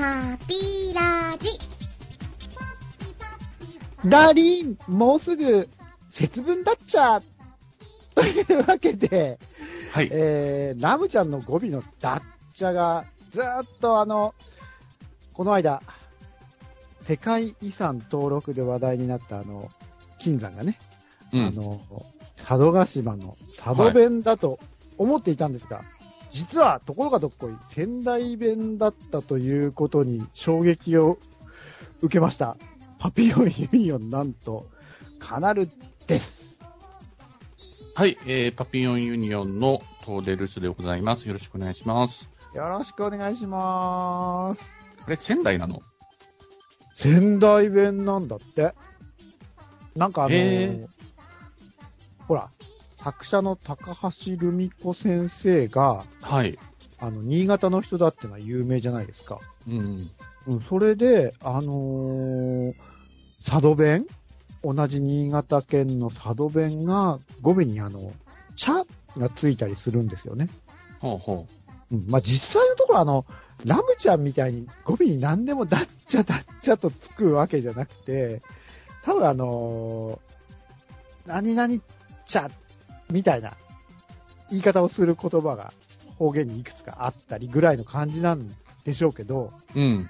パピラジ。ダーリン、もうすぐ節分だっちゃ。というわけで、はい。えー、ラムちゃんの語尾のダッチャが、ずーっとあの、この間、世界遺産登録で話題になったあの、金山がね、うんあの、佐渡島の佐渡弁だと思っていたんですが、実は、ところがどっこい、仙台弁だったということに衝撃を受けました。パピヨンユニオン、なんと、カナルです。はい、えー、パピヨンユニオンのトーデルスでございます。よろしくお願いします。よろしくお願いします。あれ、仙台なの？仙台弁なんだって。なんかあのへほら、作者の高橋留美子先生が、はい。あの、新潟の人だってのは有名じゃないですか。うん。うん、それで、あのー佐渡弁同じ新潟県の佐渡弁が語尾にあの、茶がついたりするんですよね。ほうほうん、まあ、実際のところあの、ラムちゃんみたいに語尾に何でもだっちゃだっちゃとつくわけじゃなくて、多分あのー何々ちゃみたいな言い方をする言葉が方言にいくつかあったりぐらいの感じなんでしょうけど、う。うん。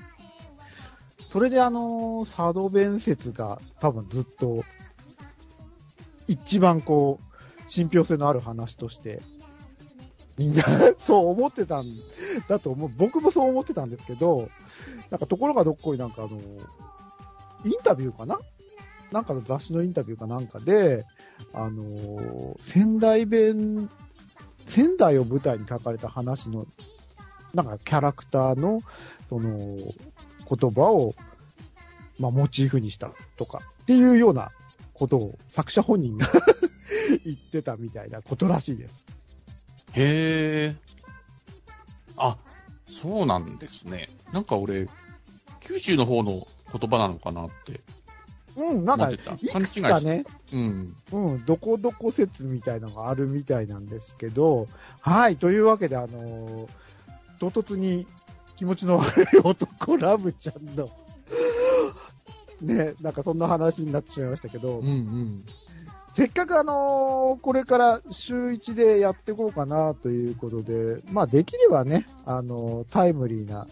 それであのー佐渡弁説が多分ずっと、一番こう、信憑性のある話として、みんな そう思ってたんだと思う。僕もそう思ってたんですけど、なんかところがどっこいなんかあの、インタビューかななんかの雑誌のインタビューかなんかで、あのー仙台弁、仙台を舞台に書かれた話の、なんかキャラクターの、その、言葉を、まあ、モチーフにしたとか、っていうようなことを作者本人が 言ってたみたいなことらしいです。へえ。あ、そうなんですね。なんか俺、九州の方の言葉なのかなって。うん、なんか、いくつかね、うん。うん、どこどこ説みたいなのがあるみたいなんですけど、はい、というわけで、あのー唐突に気持ちの悪い男、ラブちゃんの、ね、なんかそんな話になってしまいましたけど、うんうん。せっかくあのーこれから週1でやっていこうかなということで、まあできればね、あのータイムリーな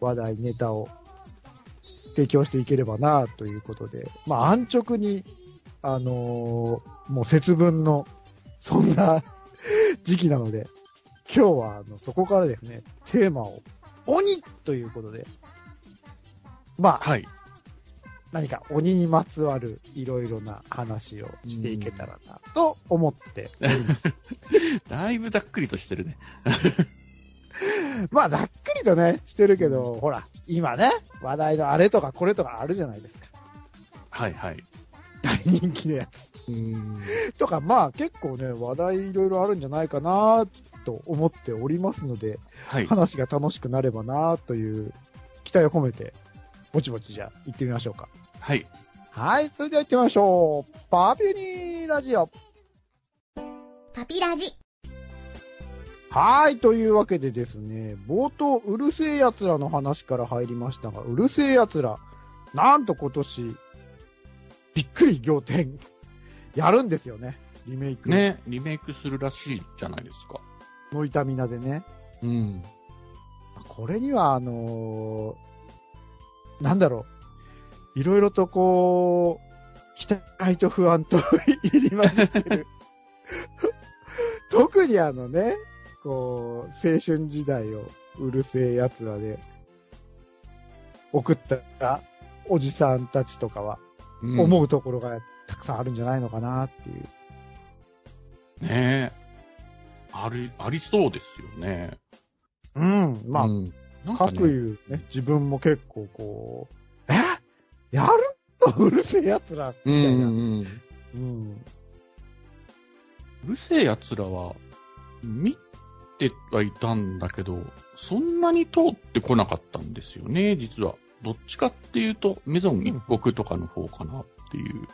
話題、ネタを提供していければなということで、まあ安直に、あのーもう節分の、そんな 時期なので、今日はあのそこからですね、テーマを鬼ということで、まあ、はい。何か鬼にまつわるいろいろな話をしていけたらなと思っております。だいぶざっくりとしてるね。まあ、ざっくりとね、してるけど、ほら、今ね、話題のあれとかこれとかあるじゃないですか。はいはい。大人気のやうん。つ。とか、まあ結構ね、話題いろいろあるんじゃないかなと思っておりますので、はい。話が楽しくなればなという期待を込めて、ぼちぼちじゃあ行ってみましょうか。はい。はい、それでは行ってみましょう。パピュニーラジオ。パピラジ。はい、というわけでですね、冒頭、うるせえ奴らの話から入りましたが、うるせえ奴ら、なんと今年、びっくり仰天、やるんですよね、リメイク。。ね、リメイクするらしいじゃないですか。ノイタミナでね。うん。これには、あのーなんだろう、いろいろとこう、期待と不安と 入り混じってる。特にあのね、こう、青春時代をうるせえ奴らで送ったおじさんたちとかは、うん思うところがたくさんあるんじゃないのかなっていう。ねえ。あり、ありそうですよね。うん、まあ、うん、なんか各ね、言うね、自分も結構こう、え？やるの？うるせえ奴らみたいな。うんうんうん。うん。うるせえ奴らは、見てはいたんだけど、そんなに通ってこなかったんですよね、実は。どっちかっていうと、メゾン一国とかの方かなっていう。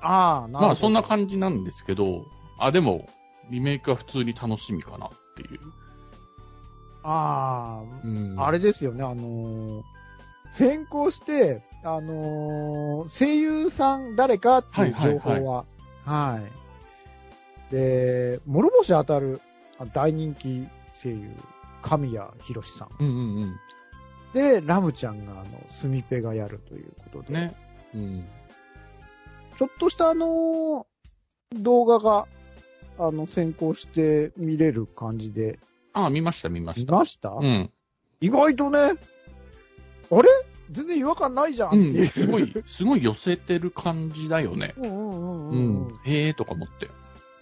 ああ、なるほど。まあそんな感じなんですけど、あ、でも、リメイクは普通に楽しみかなっていう。あうん。あ、あれですよね、あのー先行して、あのー声優さん誰かっていう情報は、はい、で、諸星当たるあ大人気声優、神谷博さん。うんうんで、ラムちゃんが、あの、スミペがやるということで。うん。ね。うん。ちょっとしたあのー動画が、あの、先行して見れる感じで、ああ、見ました、見ました。見ました、うん。意外とね、あれ？全然違和感ないじゃんう。ん。すごい、すごい寄せてる感じだよね。うんうんうんううん。ん。へえーとか思って。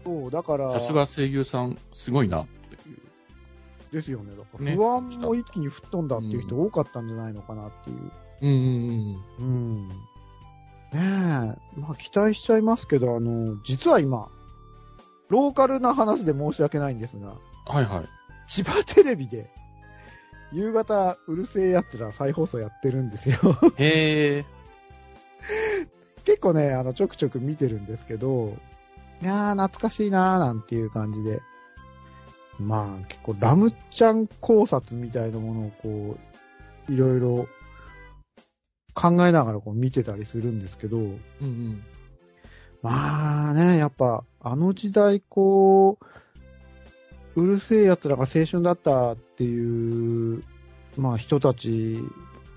そう、だから、さすが声優さん、すごいなっていう。ですよね。だからね不安も一気に吹っ飛んだっていう人多かったんじゃないのかなっていう。うんうんうん。ねえ、まあ期待しちゃいますけど、あの、実は今、ローカルな話で申し訳ないんですが、うん。はいはい。千葉テレビで、夕方、うるせえ奴ら再放送やってるんですよ。へえ。結構ね、あの、ちょくちょく見てるんですけど、いやー、懐かしいなーなんていう感じで。まあ、結構、ラムちゃん考察みたいなものをこう、いろいろ考えながらこう見てたりするんですけど、うんうん。まあね、やっぱ、あの時代こう、うるせえ奴らが青春だったっていう、まあ人たち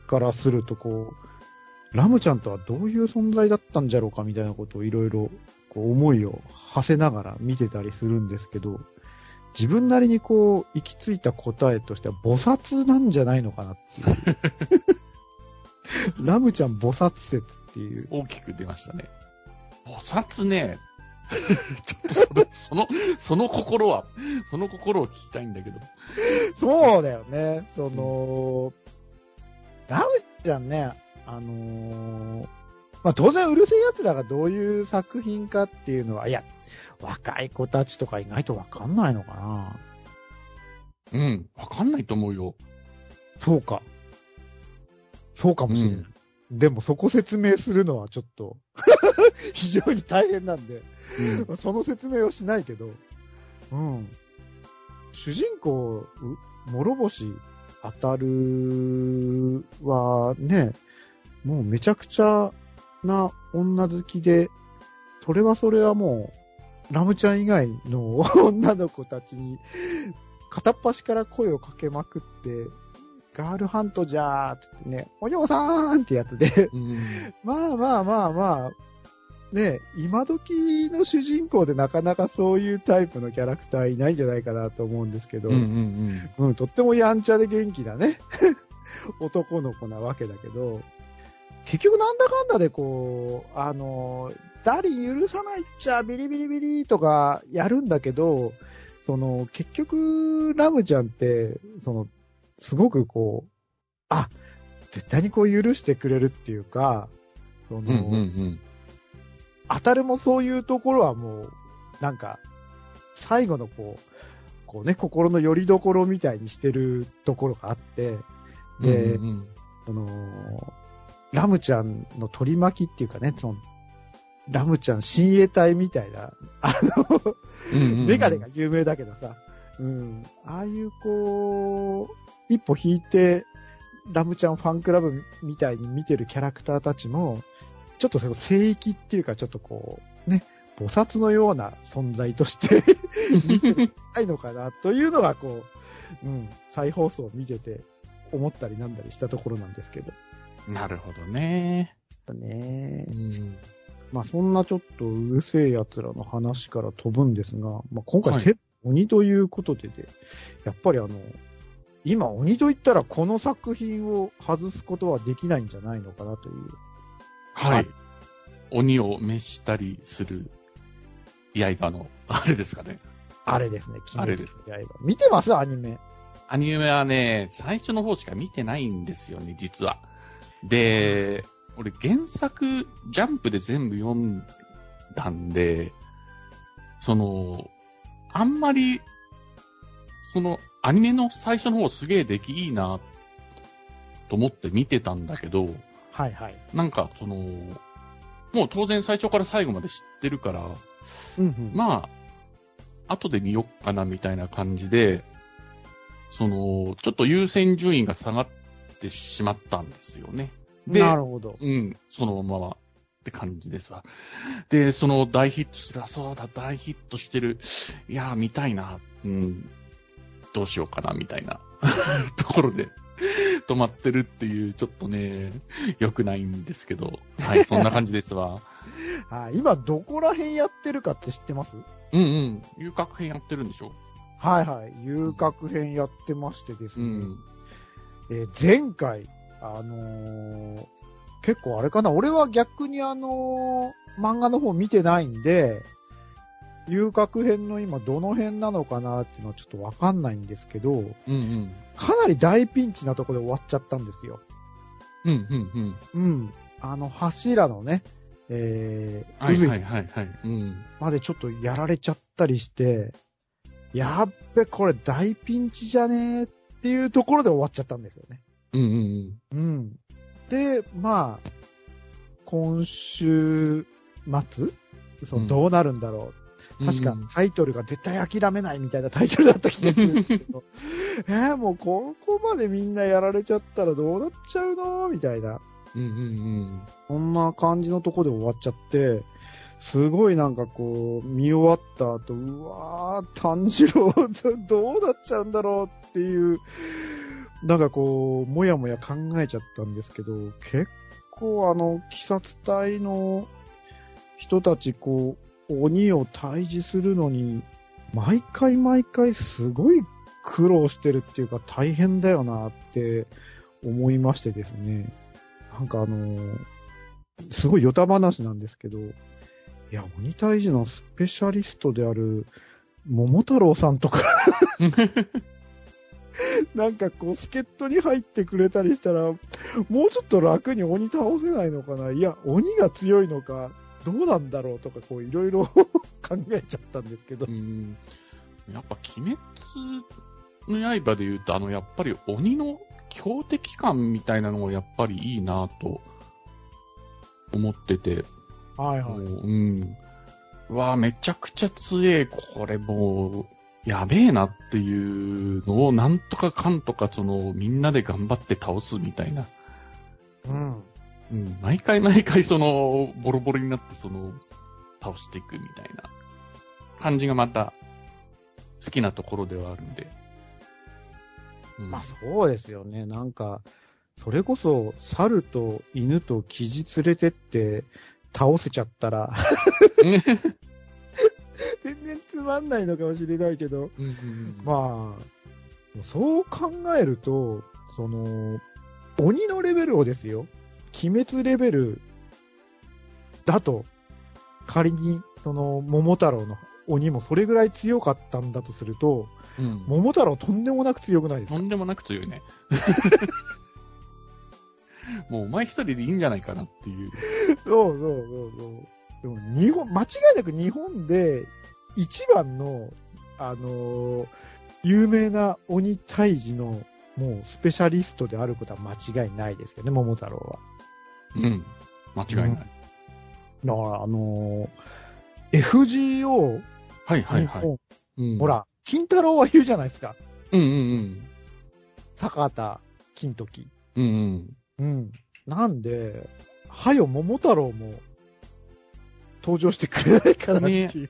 からするとこう、ラムちゃんとはどういう存在だったんじゃろうかみたいなことをいろいろこう思いを馳せながら見てたりするんですけど、自分なりにこう行き着いた答えとしては菩薩なんじゃないのかなっていう。ラムちゃん菩薩説っていう。大きく出ましたね。菩薩ね。ちょっとその、その心は、その心を聞きたいんだけど。そうだよね。その、ラムちゃんね、あのーまあ、当然うるせえ奴らがどういう作品かっていうのは、いや、若い子たちとか意外とわかんないのかな。うん。わかんないと思うよ。そうか。そうかもしれない。うんでもそこ説明するのはちょっと、非常に大変なんで、うん。その説明をしないけど、うん。主人公、う諸星当たるはね、もうめちゃくちゃな女好きで、それはそれはもう、ラムちゃん以外の女の子たちに、片っ端から声をかけまくって、ガールハントじゃーって言ってね、お嬢さんってやつで、うん。まあまあまあまあ、ね今時の主人公でなかなかそういうタイプのキャラクターいないんじゃないかなと思うんですけど、うんうんうん。うんとってもやんちゃで元気なね、男の子なわけだけど、結局なんだかんだでこう、あの、ダリ許さないっちゃビリビリビリとかやるんだけど、その、結局、ラムちゃんって、その、すごくこう、あ、絶対にこう許してくれるっていうか、その、うんうんうん。当たるもそういうところはもう、なんか、最後のこう、こうね、心の拠り所みたいにしてるところがあって、で、うんうんその、ラムちゃんの取り巻きっていうかね、その、ラムちゃん親衛隊みたいな、あの、メガネが有名だけどさ、うん、ああいうこう、一歩引いて、ラムちゃんファンクラブみたいに見てるキャラクターたちも、ちょっとその聖域っていうか、ちょっとこう、ね、菩薩のような存在として 見てないのかなというのが、こう、うん、再放送を見てて思ったりなんだりしたところなんですけど。なるほどね。ねうん。まあそんなちょっとうるせえ奴らの話から飛ぶんですが、まあ今回、はいて鬼ということでで、やっぱりあの、今鬼と言ったらこの作品を外すことはできないんじゃないのかなという。はい。鬼を召したりする刃の、あれですかね。あれですね、あれです刃見てます？アニメ。アニメはね、最初の方しか見てないんですよね、実は。で、俺原作、ジャンプで全部読んだんで、その、あんまり、その、アニメの最初の方すげえ出来いいな、と思って見てたんだけど、はいはい。なんか、その、もう当然最初から最後まで知ってるから、うんうん。まあ、後で見よっかなみたいな感じで、その、ちょっと優先順位が下がってしまったんですよね。でなるほど。うん、そのままって感じですわ。で、その大ヒットしてる、あそうだ、大ヒットしてる。いやー、見たいな。うん、どうしようかな、みたいな ところで止まってるっていう、ちょっとね、良くないんですけど。はい、そんな感じですわ。はい。今、どこら辺やってるかって知ってます？うんうん。遊郭編やってるんでしょ？はいはい。遊郭編やってましてですね。うん。えー前回、あのー結構あれかな、俺は逆にあのー漫画の方見てないんで、遊郭編の今どの辺なのかなっていうのはちょっとわかんないんですけど、うんうん。かなり大ピンチなところで終わっちゃったんですよ。うんうんうん。うん。あの柱のね、えー、はい渦はいはいはい。うん。までちょっとやられちゃったりして、やっべ、これ大ピンチじゃねーっていうところで終わっちゃったんですよね。うんうんうん。で、まあ、今週末そうのんどうなるんだろうん。う。確かタイトルが絶対諦めないみたいなタイトルだった気がするんですけど。えー、もうここまでみんなやられちゃったらどうなっちゃうの？みたいな。うんうんそんな感じのとこで終わっちゃって、すごいなんかこう、見終わった後、うわー、炭治郎、どうなっちゃうんだろうっていう、なんかこう、もやもや考えちゃったんですけど、結構あの、鬼殺隊の人たち、こう、鬼を退治するのに、毎回毎回すごい苦労してるっていうか大変だよなって思いましてですね。なんかあのすごいヨタ話なんですけど、いや、鬼退治のスペシャリストである、桃太郎さんとか、なんかこう、助っ人に入ってくれたりしたら、もうちょっと楽に鬼倒せないのかないや、鬼が強いのか、どうなんだろうとか、こう、いろいろ 考えちゃったんですけどう。ん。やっぱ、鬼滅の刃で言うと、あの、やっぱり鬼の強敵感みたいなのがやっぱりいいなと思ってて、はいはい。もううん。うわあめちゃくちゃ強え、これもう、やべえなっていうのを、なんとかかんとか、その、みんなで頑張って倒すみたいな。うん。うん。毎回毎回、その、ボロボロになって、その、倒していくみたいな感じがまた、好きなところではあるんで。うんまあそうですよね。なんか、それこそ、猿と犬とキジ連れてって、倒せちゃったら、全然つまんないのかもしれないけど、うんうんうん。まあ、そう考えると、その、鬼のレベルをですよ、鬼滅レベルだと、仮に、その、桃太郎の鬼もそれぐらい強かったんだとすると、うん。桃太郎とんでもなく強くないですか？とんでもなく強いね。もうお前一人でいいんじゃないかなっていう。そうそうそうそう。でも日本、間違いなく日本で一番の、あのー有名な鬼退治のもうスペシャリストであることは間違いないですけどね、桃太郎は。うん。間違いない。だから、あのー FGO はいはいはい。うんほ。ら、金太郎はいるじゃないですか。うんうん坂田金時。うん。うんうん。なんで、はよ桃太郎も登場してくれないかなっていう。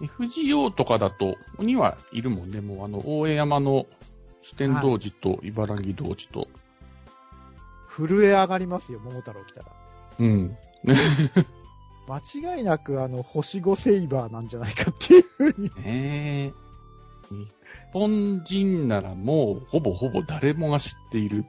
うん。FGO とかだと、鬼はいるもんね。もうあの、大江山の四天童寺と茨城童子と。震え上がりますよ、桃太郎来たら。うん。間違いなく、あの、星5セイバーなんじゃないかっていうふうに。ねえ。日本人ならもう、ほぼほぼ誰もが知っている。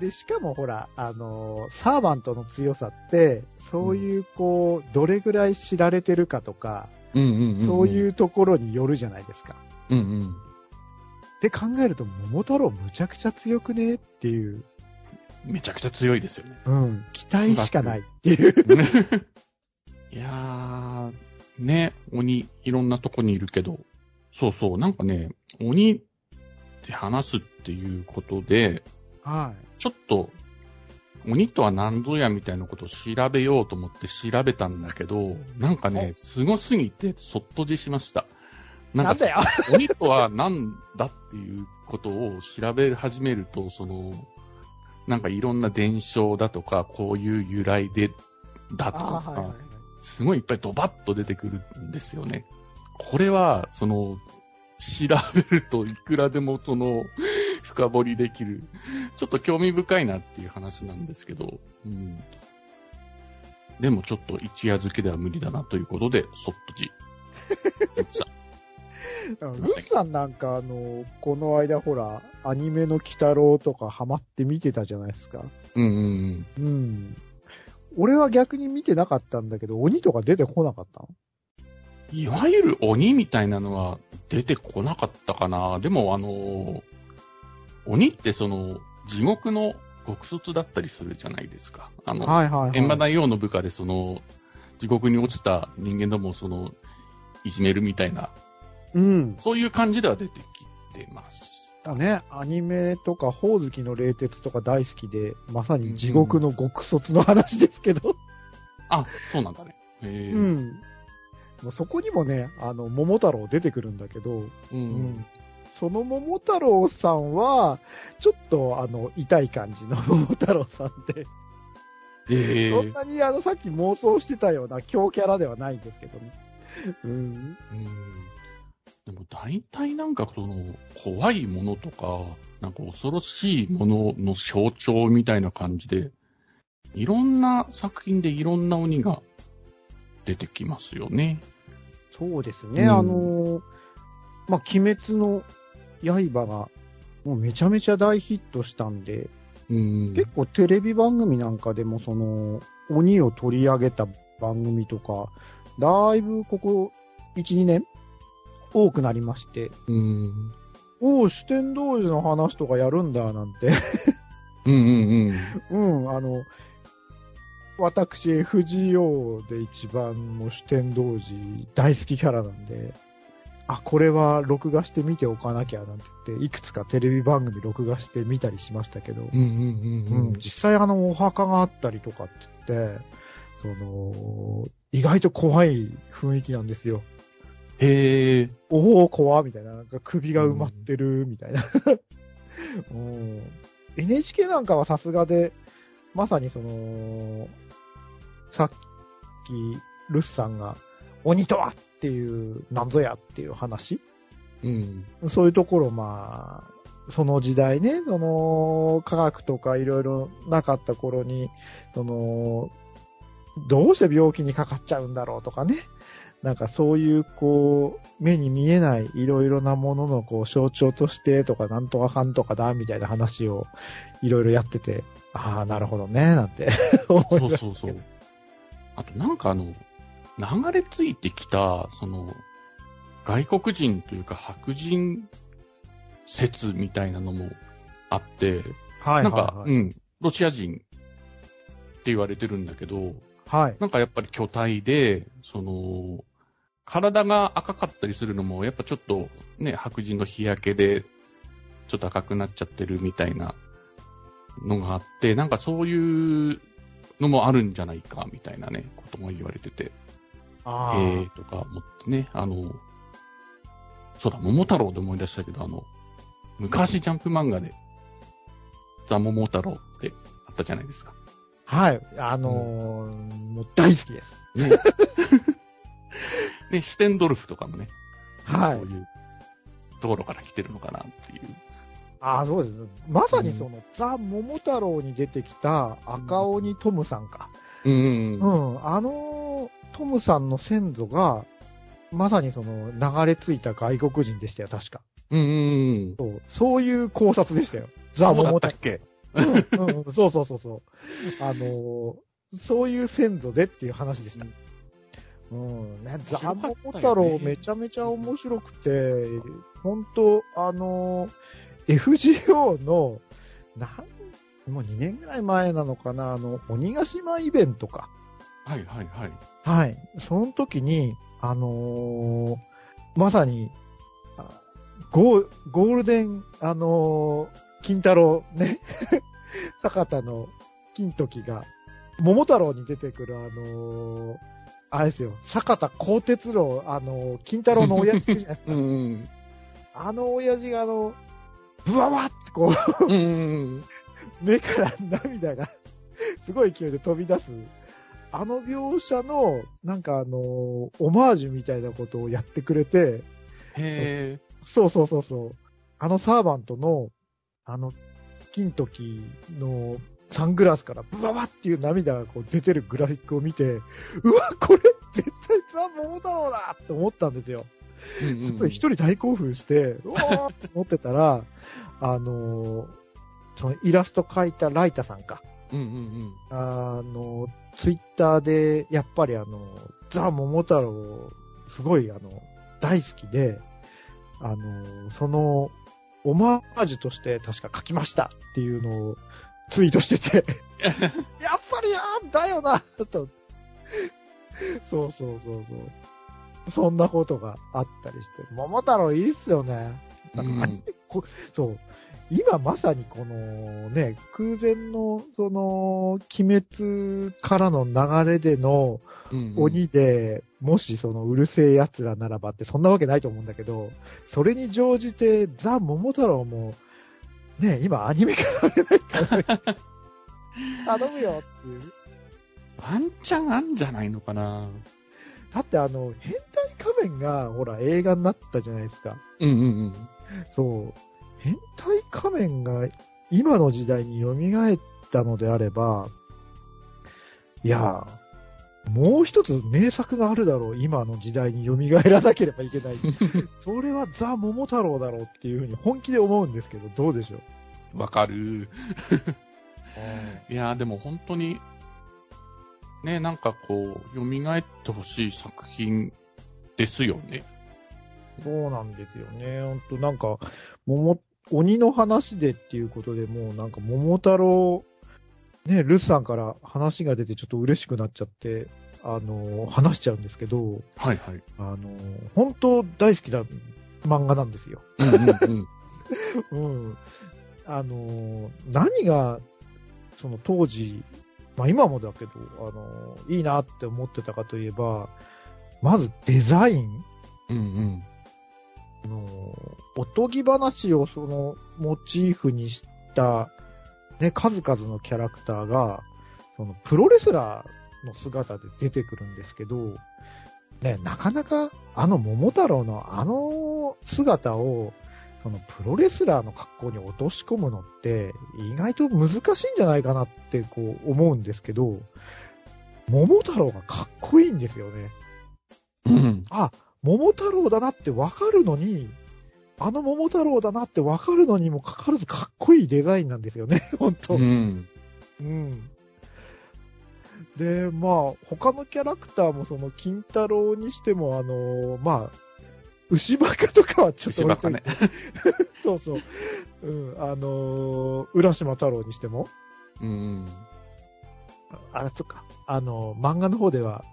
で、しかもほら、あの、サーバントの強さって、そういう、こう、どれぐらい知られてるかとか、うんうんうん。。そういううところによるじゃないですか。うんうん。って考えると、桃太郎むちゃくちゃ強くねっていう、めちゃくちゃ強いですよね。うん、期待しかないっていう。いやー、ね、鬼、いろんなとこにいるけど、そうそう、なんかね、鬼って話すっていうことで、はい。ちょっと、鬼とは何ぞやみたいなことを調べようと思って調べたんだけど、なんかね、すごすぎてそっとじしました。なんだよ。鬼とは何だっていうことを調べ始めると、その、なんかいろんな伝承だとか、こういう由来で、だとか、はいはいはい。すごいいっぱいドバッと出てくるんですよね。これは、その、調べるといくらでもその、深掘りできる。ちょっと興味深いなっていう話なんですけど、うん。でもちょっと一夜漬けでは無理だなということで、そっとじ。さ ルッさんなんかあの、この間ほら、アニメの鬼太郎とかハマって見てたじゃないですか。うんうんうん。うん。俺は逆に見てなかったんだけど、鬼とか出てこなかったの？いわゆる鬼みたいなのは出てこなかったかな。でもあの、鬼ってその、地獄の極卒だったりするじゃないですか。あの、はいはいはい。閻魔大王の部下でその、地獄に落ちた人間どもをその、いじめるみたいな、うん。そういう感じでは出てきてます。だね、アニメとか、ほおずきの冷徹とか大好きで、まさに地獄の極卒の話ですけど。あ、そうなんだね。へうえ。ん。そこにもね、あの、桃太郎出てくるんだけど、う。うんん。その桃太郎さんは、ちょっと、あの、痛い感じの桃太郎さんで、へえ。そんなに、あの、さっき妄想してたような強キャラではないんですけどね。うん。うんでも大体なんかその怖いものとか、なんか恐ろしいものの象徴みたいな感じで、いろんな作品でいろんな鬼が出てきますよね。そうですね、うんあの、まあ、鬼滅の刃が、もうめちゃめちゃ大ヒットしたんで、うん。結構テレビ番組なんかでもその、鬼を取り上げた番組とか、だいぶここ1、2年多くなりまして、うん。おお、四天王寺の話とかやるんだ、なんて。うんうんうん。うん、あの、私、FGO で一番もう四天王寺大好きキャラなんで、あ、これは録画して見ておかなきゃなんて言って、いくつかテレビ番組録画して見たりしましたけど、実際あの、お墓があったりとかって言って、その、意外と怖い雰囲気なんですよ。へえ。おお、怖みたいな。なんか首が埋まってる、みたいな。うん、NHK なんかはさすがで、まさにその、さっき、ルスさんが、鬼とはっていう、なんぞやっていう話？うん。そういうところ、まあ、その時代ね、その、科学とかいろいろなかった頃に、その、どうして病気にかかっちゃうんだろうとかね。なんかそういう、こう、目に見えないいろいろなもののこう象徴としてとか、なんとかかんとかだ、みたいな話をいろいろやってて、ああ、なるほどね、なんて思そいうましたそうそう。あとなんかあの、流れ着いてきた、その、外国人というか白人説みたいなのもあって、はいなんか、はい、うん、ロシア人って言われてるんだけど、はい。なんかやっぱり巨体で、その、体が赤かったりするのも、やっぱちょっとね、白人の日焼けで、ちょっと赤くなっちゃってるみたいなのがあって、なんかそういうのもあるんじゃないか、みたいなね、ことも言われてて、えーとか思ってね、あの、そうだ、桃太郎で思い出したけど、あの、昔ジャンプ漫画で、ザ・桃太郎ってあったじゃないですか。はい。あのーもう大好きです。ね。ね、シュテンドルフとかもね、はいそういうところから来てるのかなっていう。ああ、そうです。まさにその、ザ・桃太郎に出てきた赤鬼トムさんか。うんううんん。あのトムさんの先祖が、まさにその流れ着いた外国人でしたよ、確か。うん。うんうんそうそういう考察でしたよ。ザ・そうだ桃太ったっけ？郎。うんうん、そうそうそうそう。あのーそういう先祖でっていう話でした。うん、ね、ザ・面白かったよね桃太郎めちゃめちゃ面白くて、本当あのー FGO の、なん、もう2年ぐらい前なのかな、あの、鬼ヶ島イベントか。はいはいはい。はい。その時に、あのーまさに、あゴーゴールデン、あのー金太郎ね、坂田の金時が、桃太郎に出てくるあのーあれですよ、坂田鋼鉄郎、あの、金太郎の親父じゃないですか。うんうん。あの親父があの、ブワワってこう、うんうん。目から涙が、すごい勢いで飛び出す。あの描写の、なんかあの、オマージュみたいなことをやってくれて、へえ。そうそうそうそう。あのサーバントの、あの、金時のサングラスからブワワっていう涙がこう出てるグラフィックを見て、うわ、これ絶対ザ・桃太郎だって思ったんですよ。うんうん人大興奮して、うわーって思ってたら、あのーそのイラスト描いたライタさんか。うんうんあの、ツイッターで、やっぱりあの、ザ・桃太郎、すごいあの、大好きで、あの、その、オマージュとして確か書きましたっていうのをツイートしてて、やっぱりあだよな、と。そうそうそうそう。そんなことがあったりして、桃太郎いいっすよね。うん。なんかアニメこそう。今まさにこのね、空前の、その、鬼滅からの流れでのうんうん鬼で、もしそのうるせえ奴らならばってそんなわけないと思うんだけど、それに乗じてザ・桃太郎も、ね、今アニメ化されないから、頼むよっていう。ワンチャンあんじゃないのかなだってあの、変態仮面が、ほら、映画になったじゃないですか。うんうんうん。そう。変態仮面が今の時代に蘇ったのであれば、いや、もう一つ名作があるだろう。今の時代に蘇らなければいけない。それはザ・桃太郎だろうっていうふうに本気で思うんですけど、どうでしょう？わかる。いやーでも本当に、ね、なんかこう、蘇ってほしい作品ですよね。そうなんですよね。本当なんか、桃、鬼の話でっていうことでもうなんか桃太郎、ね、ルスさんから話が出てちょっと嬉しくなっちゃって、あの、話しちゃうんですけど、はいはい。あの、本当大好きな漫画なんですよ。うんうんうん。うん。あの、何が、その当時、まあ今もだけど、あの、いいなって思ってたかといえば、まずデザインうんうん。おとぎ話をそのモチーフにした、ね、数々のキャラクターが、そのプロレスラーの姿で出てくるんですけど、ね、なかなかあの桃太郎のあの姿を、そのプロレスラーの格好に落とし込むのって意外と難しいんじゃないかなってこう思うんですけど、桃太郎がかっこいいんですよね。うん。あ、桃太郎だなってわかるのに、あの桃太郎だなってわかるのにもかかわらずかっこいいデザインなんですよね、本当う。ん。うん。で、まあ、他のキャラクターもその、金太郎にしても、あのまあ、牛バカとかはちょっと牛バカね。そうそう。うん、あの浦島太郎にしても、うん。あれとか、あの漫画の方では、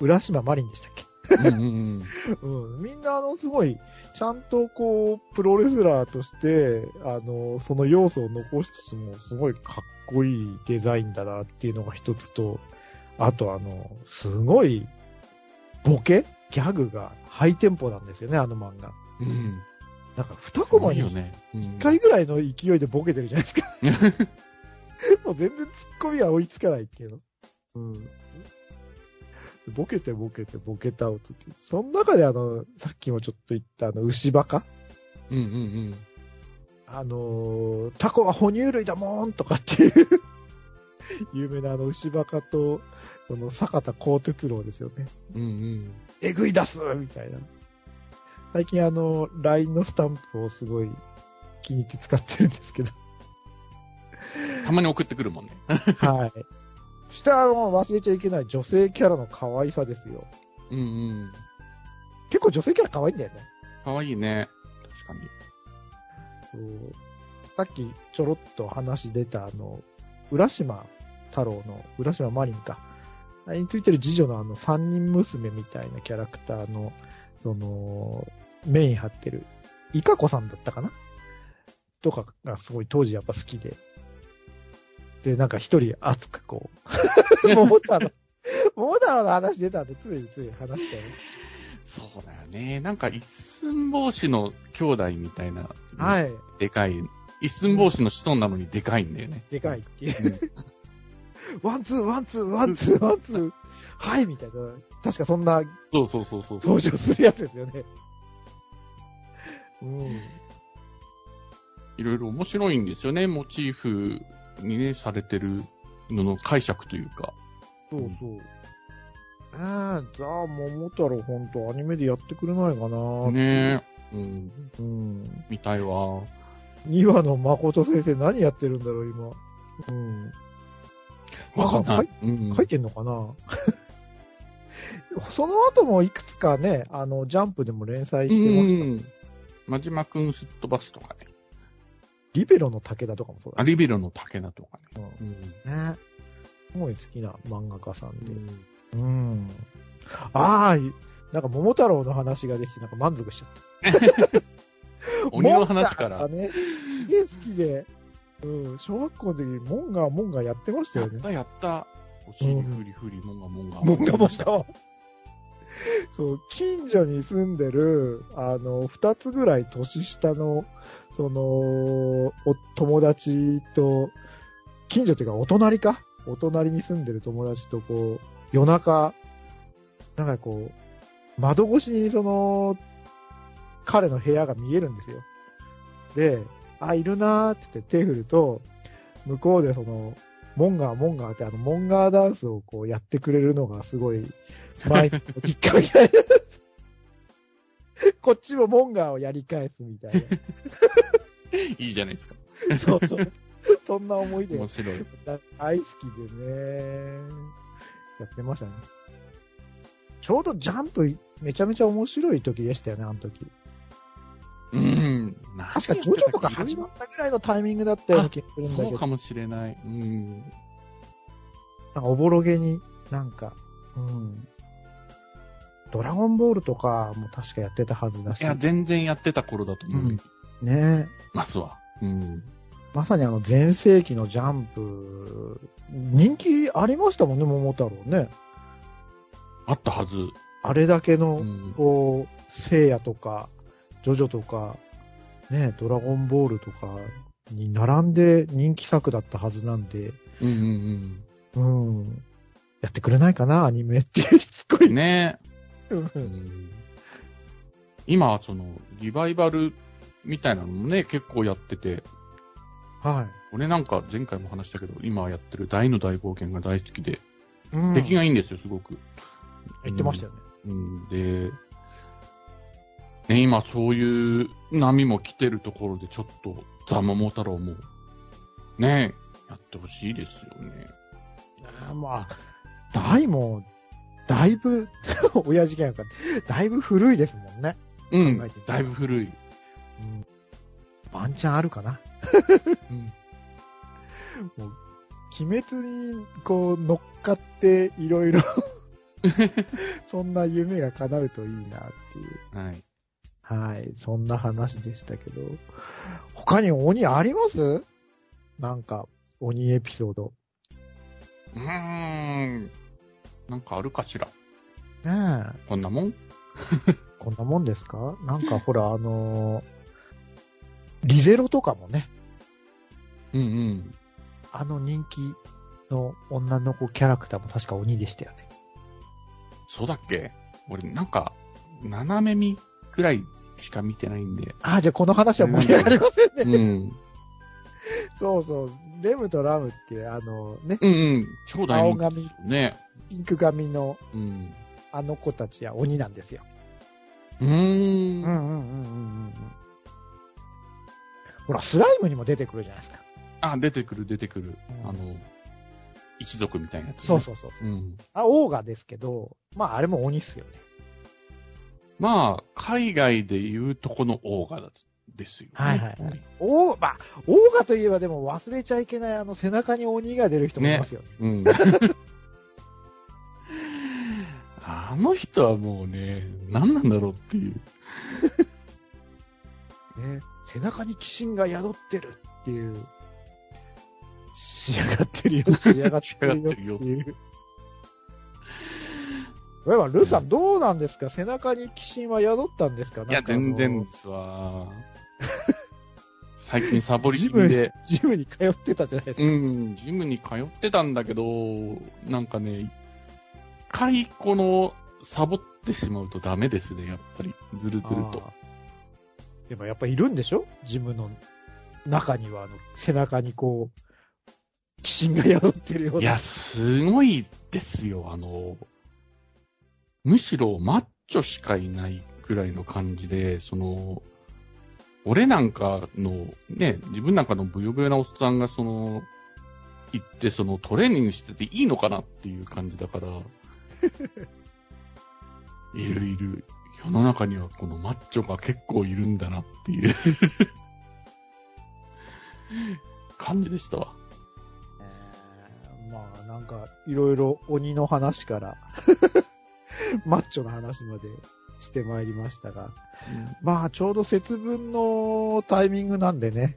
浦島マリンでしたっけ？うんみんなあの、すごい、ちゃんとこう、プロレスラーとして、あの、その要素を残しつつも、すごいかっこいいデザインだなっていうのが一つと、あとあの、すごい、ボケギャグがハイテンポなんですよね、あの漫画。うん。うん。なんか、二すコマに一回ぐらいの勢いでボケてるじゃないですか。もう全然突っ込みが追いつかないっていうの。うん。ボケてボケてボケたをとって。その中であの、さっきもちょっと言ったあの、牛バカ？うんうんあのータコは哺乳類だもんとかっていう、有名なあの牛バカと、その坂田鋼鉄郎ですよね。うん。うんうん。えぐい出すみたいな。最近あの、LINE のスタンプをすごい気に入って使ってるんですけど。たまに送ってくるもんね。はい。そしてあの、忘れちゃいけない女性キャラの可愛さですよ。うんうん。結構女性キャラ可愛いんだよね。かわいいね。確かに。そうさっきちょろっと話出たあの、浦島太郎の、浦島マリンか。あれについてる次女のあの三人娘みたいなキャラクターの、その、メイン張ってる、イカ子さんだったかな？とかがすごい当時やっぱ好きで。で、なんか一人熱くこう、桃太郎、桃太郎の話出たんで、ついつい話しちゃいそうだよね。なんか一寸法師の兄弟みたいな、ます。はい。でかい、一寸法師の子孫なのにでかいんだよね。でかいっていうう。ワンツー、ワンツー、ワンツー、ワンツー。はい、みたいな。確かそんなそうそうそうそう。登場するやつですよね。うん。いろいろ面白いんですよね。モチーフにね、されてるのの解釈というか。そうそう。ええじゃあ、桃太郎ほんとアニメでやってくれないかなねえ。うん。うん。みたいわ。2話の誠先生何やってるんだろう、今。うん。わかんない。書いてんのかな？その後もいくつかね、あの、ジャンプでも連載してました。うん。真島くんすっ飛ばすとかね。リベロの武田とかもそうだアリビロの竹菜とかね。うんうん。ね。すごい好きな漫画家さんで。うん。ああ、なんか桃太郎の話ができて、なんか満足しちゃった。鬼の話から。ね、すげえ好きで、うん、小学校の時にモンガー、モンガーやってましたよね。やったやった。お尻ふりふり、もんがもんが。モンガモンガ。そう、近所に住んでる、あの、二つぐらい年下の、その、お友達と、近所っていうかお隣か？お隣に住んでる友達とこう、夜中、なんかこう、窓越しにその、彼の部屋が見えるんですよ。で、あ、いるなーって言って手振ると、向こうでその、モンガー、モンガーってあの、モンガーダンスをこうやってくれるのがすごい、前にきっかけ。こっちもモンガーをやり返すみたいいいじゃないですか。な。そうそう。そんな思い出面白い。大好きでね、やってましたね。ちょうどジャンプめちゃめちゃ面白い時でしたよね、あの時。うん。確かジョジョとか始まったぐらいのタイミングだったような気がするんだけど、そうかもしれない。うん。なんかおぼろげになんか、うん。ドラゴンボールとかも確かやってたはずだし。いや、全然やってた頃だと思う。うんねますわ。うん。まさにあの前世紀のジャンプ、人気ありましたもんね、桃太郎ね。あったはず。あれだけの、うん。こう、聖夜とか、ジョジョとか、ね、ドラゴンボールとかに並んで人気作だったはずなんで、うんうんうん。やってくれないかな、アニメっていうしつこい。うん。ねうんうん今はその、リバイバルみたいなのもね、結構やってて、は俺なんか前回も話したけど、今やってる大の大冒険が大好きで、い。うん。出来がいいんですよ、すごく。言ってましたよね。うん、で、ね、今そういう波も来てるところで、ちょっと、ザ・桃太郎も、ね、やってほしいですよね。あーまあ、大も、だいぶ、親父がやから、だいぶ古いですもんね。うんだいぶ古い。うん。ワンチャンあるかな。うん、もう、鬼滅に、こう、乗っかって、いろいろ、そんな夢が叶うといいなっていう。はい。はい。そんな話でしたけど。他に鬼あります？なんか、鬼エピソード。うーん。なんかあるかしら？ねえ。こんなもん？こんなもんですか？なんかほら、あのーリゼロとかもね、うんうん。あの人気の女の子キャラクターも確か鬼でしたよね。そうだっけ？俺、なんか、斜め見くらいしか見てないんで。ああ、じゃあこの話は盛り上がりませんね。うん。そうそう。レムとラムっていう、あのね、うんうん。超大人気青髪、ね。ピンク髪のうん。あの子たちは鬼なんですよ。うーん。うんうんうんうんうん。ほら、スライムにも出てくるじゃないですか。あ、出てくる出てくる。うんあの、一族みたいなやつ、ね。そうそうそう。うん。あ、オーガですけど、まああれも鬼っすよね。まあ、海外で言うとこのオーガですよ、ね。はいはいはい。オー、まあ、オーガといえばでも忘れちゃいけないあの背中に鬼が出る人もいますよね。うん。あの人はもうね、何なんだろうっていう。ね背中に鬼神が宿ってるっていう。仕上がってるよ、仕上がってるよっていう。例えば、ルーさんどうなんですか？背中に鬼神は宿ったんですか？いや、全然ですわ。最近サボり気味で、ジムに通ってたじゃないですか。うん、ジムに通ってたんだけど、なんかね、一回この、サボってしまうとダメですね、やっぱり。ずるずると。でもやっぱいるんでしょ？ジムの中には、あの、背中にこう、鬼神が宿ってるような。いや、すごいですよ、あの、むしろマッチョしかいないくらいの感じで、その、俺なんかの、ね、自分なんかのブヨブヨなおっさんがその、行ってそのトレーニングしてていいのかなっていう感じだから、いるいる。世の中にはこのマッチョが結構いるんだなっていう感じでしたわ。えーまあなんか、いろいろ鬼の話から、マッチョの話までしてまいりましたが、まあちょうど節分のタイミングなんでね、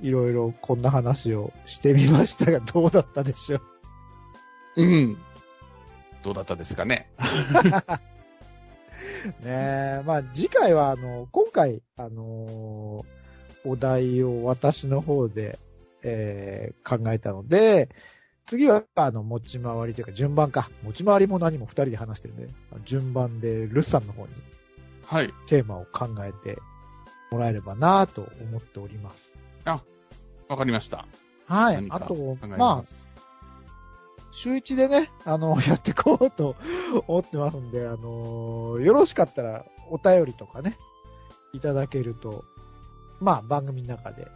いろいろこんな話をしてみましたが、どうだったでしょう？うん。どうだったですかね？ねえ、まあ次回はあの、今回、あのーお題を私の方で、えー考えたので、次は、あの、持ち回りというか順番か。持ち回りも何も二人で話してるんで、順番でルッさんの方にはい。テーマを考えてもらえればなと思っております。あ、わかりました。はいあとまあ。週一でね、あの、やっていこうと思ってますんで、あの、よろしかったらお便りとかね、いただけると、まあ、番組の中で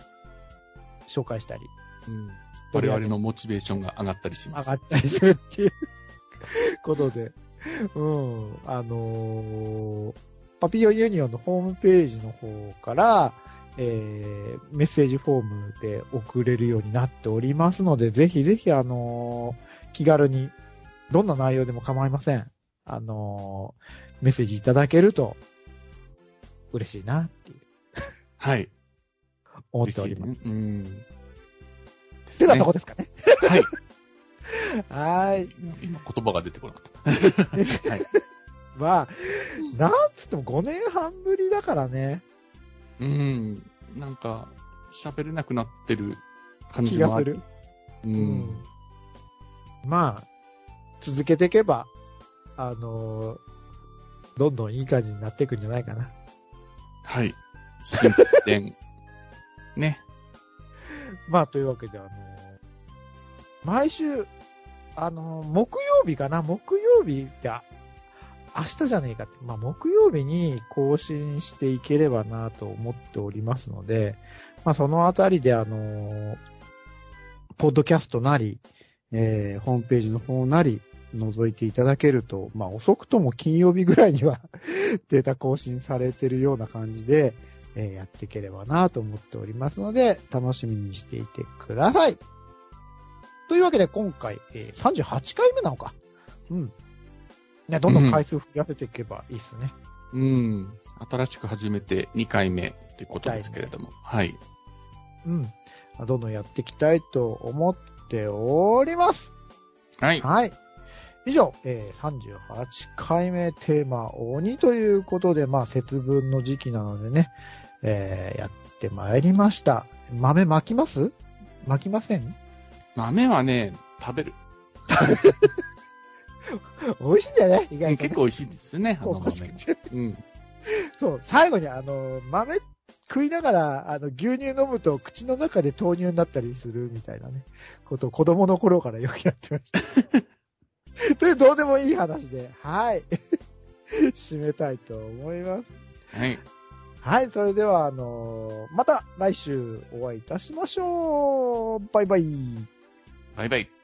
紹介したり、うん。我々のモチベーションが上がったりします。上がったりするっていうことで、うん、あのーパピオユニオンのホームページの方から、えー、メッセージフォームで送れるようになっておりますので、ぜひぜひ、あのー気軽に、どんな内容でも構いません。あのーメッセージいただけると、嬉しいなっていうはい。思っております。うん。でってなとこですかね。はい。はーい。今言葉が出てこなかった。はい。まあ、なんつっても5年半ぶりだからね。うん。なんか、喋れなくなってる感じ。がする。う。。うんまあ、続けていけば、あのーどんどんいい感じになっていくんじゃないかな。はい。進展。ね。まあ、というわけで、あの毎週、あの木曜日かな？木曜日って、明日じゃねえかって、まあ、木曜日に更新していければなと思っておりますので、まあ、そのあたりで、あのポッドキャストなり、えーホームページの方なり、覗いていただけると、まあ、遅くとも金曜日ぐらいには データ更新されてるような感じで、えーやっていければなと思っておりますので、楽しみにしていてください。というわけで、今回、えー38回目なのか。うん。ね、どんどん回数増やせていけばいいっすね。うん。新しく始めて2回目ってことですけれども。はい。うん。どんどんやっていきたいと思っております。はい。はい。以上、えー38回目テーマ、鬼ということで、まあ、節分の時期なのでね、えーやってまいりました。豆巻きます？巻きません？豆はね、食べる。美味しいんだよね、意外と、ね。結構美味しいですね、あの豆。うん。そう、最後にあの、豆食いながら、あの、牛乳飲むと口の中で豆乳になったりするみたいなね、ことを子供の頃からよくやってました。というどうでもいい話で、はい。締めたいと思います。はい。はい、それでは、あのまた来週お会いいたしましょう。バイバイ。バイバイ。